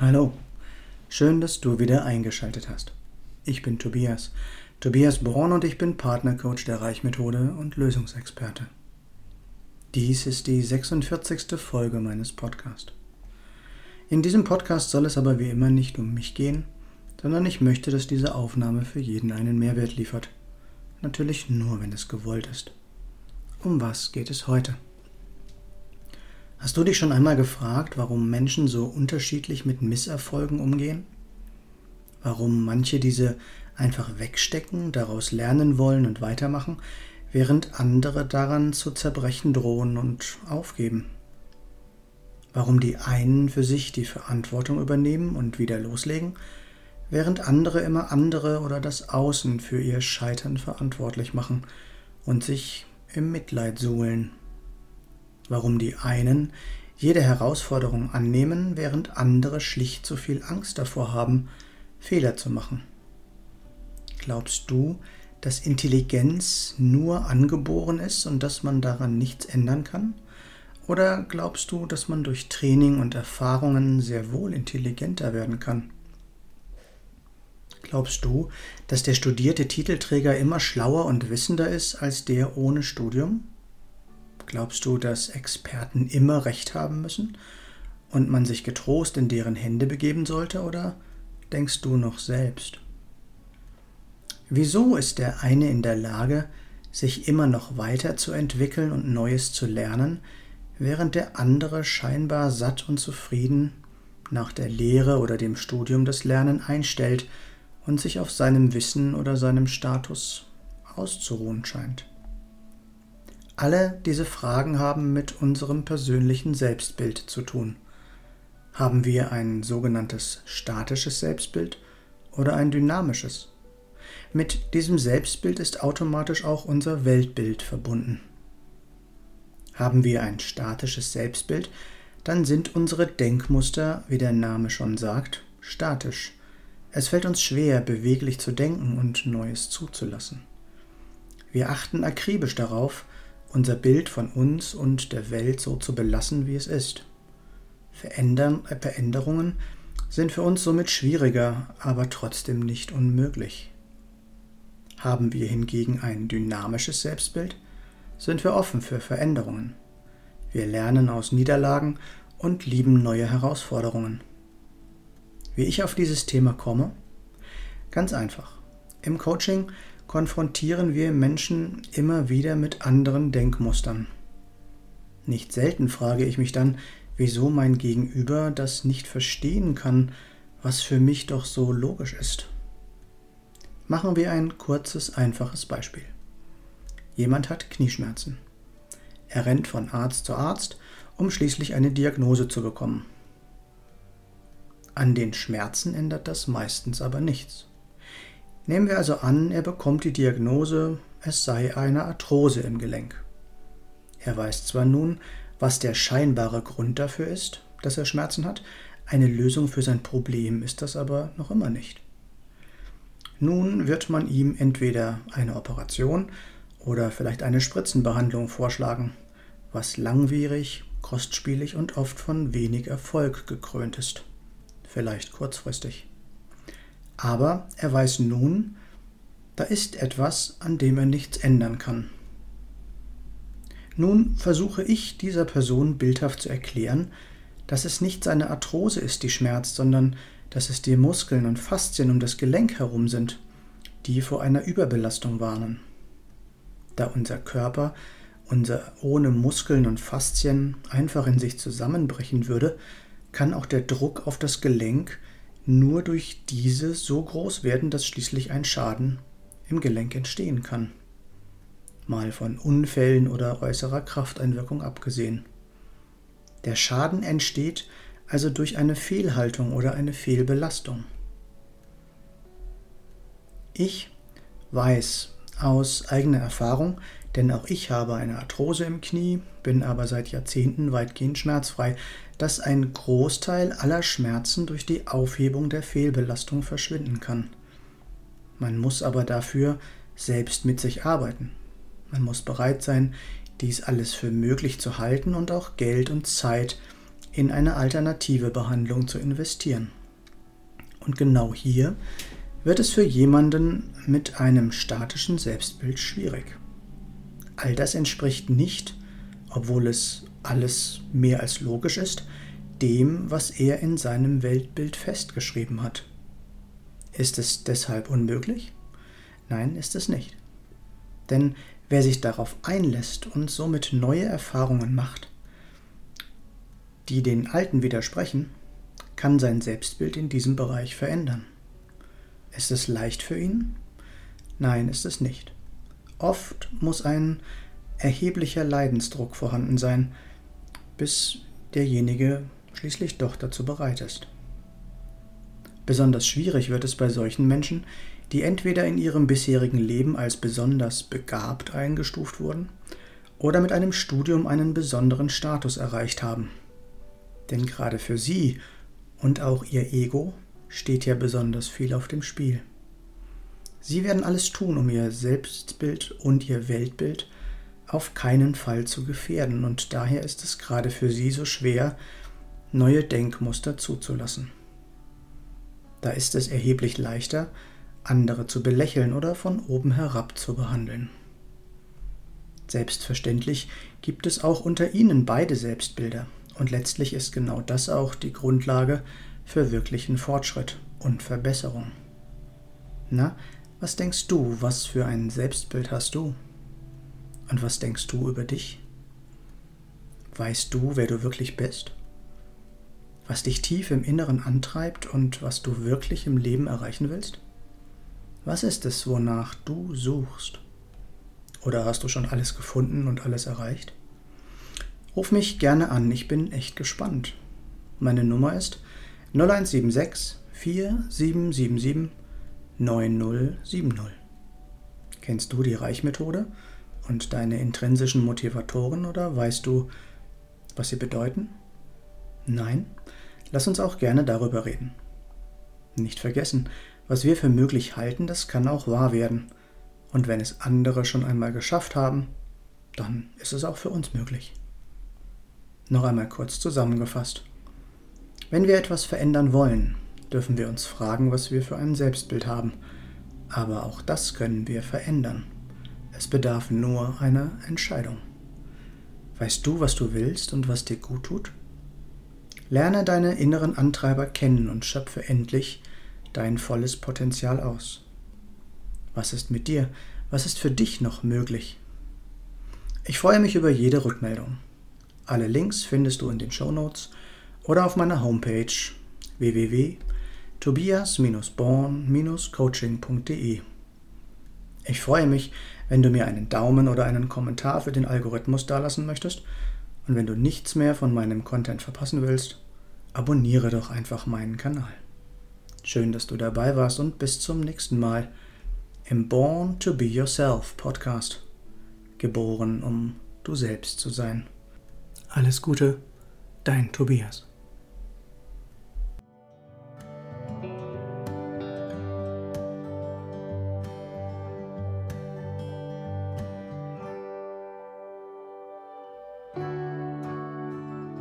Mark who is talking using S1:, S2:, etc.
S1: Hallo, schön, dass du wieder eingeschaltet hast. Ich bin Tobias, Tobias Born und ich bin Partnercoach der Reichmethode und Lösungsexperte. Dies ist die 46. Folge meines Podcasts. In diesem Podcast soll es aber wie immer nicht um mich gehen, sondern ich möchte, dass diese Aufnahme für jeden einen Mehrwert liefert. Natürlich nur, wenn es gewollt ist. Um was geht es heute? Hast du dich schon einmal gefragt, warum Menschen so unterschiedlich mit Misserfolgen umgehen? Warum manche diese einfach wegstecken, daraus lernen wollen und weitermachen, während andere daran zu zerbrechen drohen und aufgeben? Warum die einen für sich die Verantwortung übernehmen und wieder loslegen, während andere immer andere oder das Außen für ihr Scheitern verantwortlich machen und sich im Mitleid suhlen? Warum die einen jede Herausforderung annehmen, während andere schlicht zu viel Angst davor haben, Fehler zu machen. Glaubst du, dass Intelligenz nur angeboren ist und dass man daran nichts ändern kann? Oder glaubst du, dass man durch Training und Erfahrungen sehr wohl intelligenter werden kann? Glaubst du, dass der studierte Titelträger immer schlauer und wissender ist als der ohne Studium? Glaubst du, dass Experten immer recht haben müssen und man sich getrost in deren Hände begeben sollte, oder denkst du noch selbst? Wieso ist der eine in der Lage, sich immer noch weiterzuentwickeln und Neues zu lernen, während der andere scheinbar satt und zufrieden nach der Lehre oder dem Studium das Lernen einstellt und sich auf seinem Wissen oder seinem Status auszuruhen scheint? Alle diese Fragen haben mit unserem persönlichen Selbstbild zu tun. Haben wir ein sogenanntes statisches Selbstbild oder ein dynamisches? Mit diesem Selbstbild ist automatisch auch unser Weltbild verbunden. Haben wir ein statisches Selbstbild, dann sind unsere Denkmuster, wie der Name schon sagt, statisch. Es fällt uns schwer, beweglich zu denken und Neues zuzulassen. Wir achten akribisch darauf, unser Bild von uns und der Welt so zu belassen, wie es ist. Verändern, äh, Veränderungen sind für uns somit schwieriger, aber trotzdem nicht unmöglich. Haben wir hingegen ein dynamisches Selbstbild, sind wir offen für Veränderungen. Wir lernen aus Niederlagen und lieben neue Herausforderungen. Wie ich auf dieses Thema komme? Ganz einfach. Im Coaching konfrontieren wir Menschen immer wieder mit anderen Denkmustern. Nicht selten frage ich mich dann, wieso mein Gegenüber das nicht verstehen kann, was für mich doch so logisch ist. Machen wir ein kurzes, einfaches Beispiel. Jemand hat Knieschmerzen. Er rennt von Arzt zu Arzt, um schließlich eine Diagnose zu bekommen. An den Schmerzen ändert das meistens aber nichts. Nehmen wir also an, er bekommt die Diagnose, es sei eine Arthrose im Gelenk. Er weiß zwar nun, was der scheinbare Grund dafür ist, dass er Schmerzen hat, eine Lösung für sein Problem ist das aber noch immer nicht. Nun wird man ihm entweder eine Operation oder vielleicht eine Spritzenbehandlung vorschlagen, was langwierig, kostspielig und oft von wenig Erfolg gekrönt ist. Vielleicht kurzfristig. Aber er weiß nun, da ist etwas, an dem er nichts ändern kann. Nun versuche ich dieser Person bildhaft zu erklären, dass es nicht seine Arthrose ist, die schmerzt, sondern dass es die Muskeln und Faszien um das Gelenk herum sind, die vor einer Überbelastung warnen. Da unser Körper unser ohne Muskeln und Faszien einfach in sich zusammenbrechen würde, kann auch der Druck auf das Gelenk nur durch diese so groß werden, dass schließlich ein Schaden im Gelenk entstehen kann. Mal von Unfällen oder äußerer Krafteinwirkung abgesehen. Der Schaden entsteht also durch eine Fehlhaltung oder eine Fehlbelastung. Ich weiß aus eigener Erfahrung, denn auch ich habe eine Arthrose im Knie, bin aber seit Jahrzehnten weitgehend schmerzfrei, dass ein Großteil aller Schmerzen durch die Aufhebung der Fehlbelastung verschwinden kann. Man muss aber dafür selbst mit sich arbeiten. Man muss bereit sein, dies alles für möglich zu halten und auch Geld und Zeit in eine alternative Behandlung zu investieren. Und genau hier wird es für jemanden mit einem statischen Selbstbild schwierig. All das entspricht nicht, obwohl es alles mehr als logisch ist, dem, was er in seinem Weltbild festgeschrieben hat. Ist es deshalb unmöglich? Nein, ist es nicht. Denn wer sich darauf einlässt und somit neue Erfahrungen macht, die den alten widersprechen, kann sein Selbstbild in diesem Bereich verändern. Ist es leicht für ihn? Nein, ist es nicht. Oft muss ein erheblicher Leidensdruck vorhanden sein, bis derjenige schließlich doch dazu bereit ist. Besonders schwierig wird es bei solchen Menschen, die entweder in ihrem bisherigen Leben als besonders begabt eingestuft wurden oder mit einem Studium einen besonderen Status erreicht haben. Denn gerade für sie und auch ihr Ego steht ja besonders viel auf dem Spiel. Sie werden alles tun, um ihr Selbstbild und ihr Weltbild auf keinen Fall zu gefährden, und daher ist es gerade für sie so schwer, neue Denkmuster zuzulassen. Da ist es erheblich leichter, andere zu belächeln oder von oben herab zu behandeln. Selbstverständlich gibt es auch unter ihnen beide Selbstbilder, und letztlich ist genau das auch die Grundlage für wirklichen Fortschritt und Verbesserung. Na, was denkst du, was für ein Selbstbild hast du? Und was denkst du über dich? Weißt du, wer du wirklich bist? Was dich tief im Inneren antreibt und was du wirklich im Leben erreichen willst? Was ist es, wonach du suchst? Oder hast du schon alles gefunden und alles erreicht? Ruf mich gerne an, ich bin echt gespannt. Meine Nummer ist 0176 4777 9070. Kennst du die Reichmethode und deine intrinsischen Motivatoren oder weißt du, was sie bedeuten? Nein? Lass uns auch gerne darüber reden. Nicht vergessen, was wir für möglich halten, das kann auch wahr werden. Und wenn es andere schon einmal geschafft haben, dann ist es auch für uns möglich. Noch einmal kurz zusammengefasst. Wenn wir etwas verändern wollen, dürfen wir uns fragen, was wir für ein Selbstbild haben. Aber auch das können wir verändern. Es bedarf nur einer Entscheidung. Weißt du, was du willst und was dir gut tut? Lerne deine inneren Antreiber kennen und schöpfe endlich dein volles Potenzial aus. Was ist mit dir? Was ist für dich noch möglich? Ich freue mich über jede Rückmeldung. Alle Links findest du in den Show Notes oder auf meiner Homepage www.tobias-born-coaching.de. Ich freue mich, wenn du mir einen Daumen oder einen Kommentar für den Algorithmus dalassen möchtest und wenn du nichts mehr von meinem Content verpassen willst, abonniere doch einfach meinen Kanal. Schön, dass du dabei warst und bis zum nächsten Mal im Born to Be Yourself Podcast. Geboren, um du selbst zu sein. Alles Gute, dein Tobias.